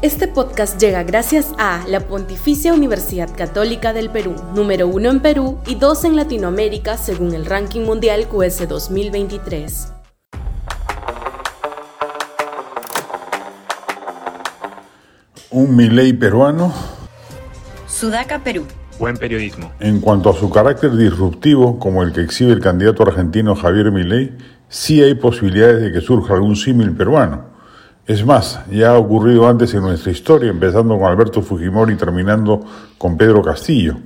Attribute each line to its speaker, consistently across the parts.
Speaker 1: Este podcast llega gracias a la Pontificia Universidad Católica del Perú, número uno en Perú y dos en Latinoamérica según el ranking mundial QS 2023.
Speaker 2: Un Milei peruano.
Speaker 3: Sudaca, Perú.
Speaker 4: Buen periodismo.
Speaker 2: En cuanto a su carácter disruptivo, como el que exhibe el candidato argentino Javier Milei, sí hay posibilidades de que surja algún símil peruano. Es más, ya ha ocurrido antes en nuestra historia, empezando con Alberto Fujimori y terminando con Pedro Castillo.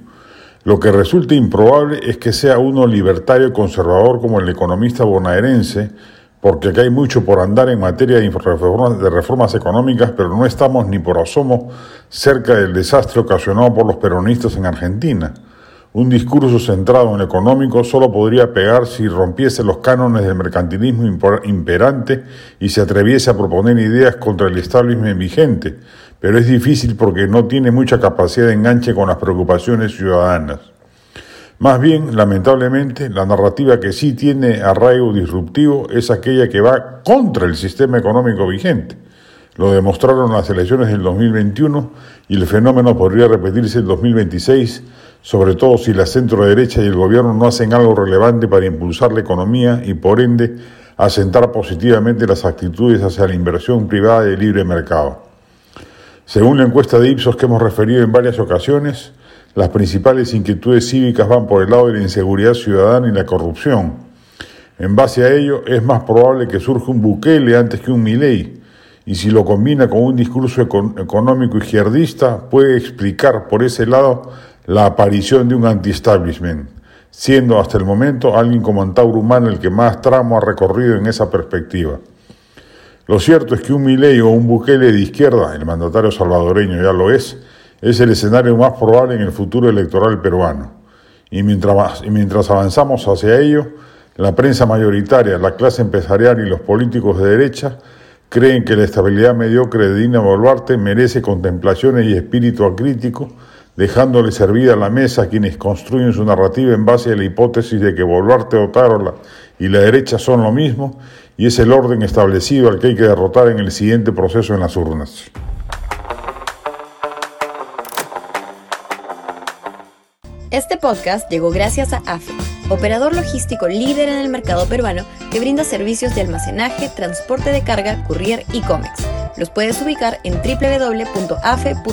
Speaker 2: Lo que resulta improbable es que sea uno libertario y conservador como el economista bonaerense, porque acá hay mucho por andar en materia de reformas, de reformas económicas, pero no estamos ni por asomo cerca del desastre ocasionado por los peronistas en Argentina. Un discurso centrado en lo económico solo podría pegar si rompiese los cánones del mercantilismo imperante y se atreviese a proponer ideas contra el establishment vigente, pero es difícil porque no tiene mucha capacidad de enganche con las preocupaciones ciudadanas. Más bien, lamentablemente, la narrativa que sí tiene arraigo disruptivo es aquella que va contra el sistema económico vigente. Lo demostraron las elecciones del 2021 y el fenómeno podría repetirse en 2026 sobre todo si la centro derecha y el gobierno no hacen algo relevante para impulsar la economía y por ende asentar positivamente las actitudes hacia la inversión privada y el libre mercado. Según la encuesta de Ipsos que hemos referido en varias ocasiones, las principales inquietudes cívicas van por el lado de la inseguridad ciudadana y la corrupción. En base a ello, es más probable que surja un Bukele antes que un Milei, y si lo combina con un discurso económico izquierdista, puede explicar por ese lado la aparición de un anti-establishment, siendo hasta el momento alguien como Antauro el que más tramo ha recorrido en esa perspectiva. Lo cierto es que un Milei o un Bukele de izquierda, el mandatario salvadoreño ya lo es, es el escenario más probable en el futuro electoral peruano. Y mientras, y mientras avanzamos hacia ello, la prensa mayoritaria, la clase empresarial y los políticos de derecha creen que la estabilidad mediocre de Dina Boluarte merece contemplaciones y espíritu acrítico dejándole servida la mesa a quienes construyen su narrativa en base a la hipótesis de que Boluarte, Otárola y la derecha son lo mismo y es el orden establecido al que hay que derrotar en el siguiente proceso en las urnas.
Speaker 3: Este podcast llegó gracias a AFE, operador logístico líder en el mercado peruano que brinda servicios de almacenaje, transporte de carga, courier y cómics. Los puedes ubicar en www.afe.pe.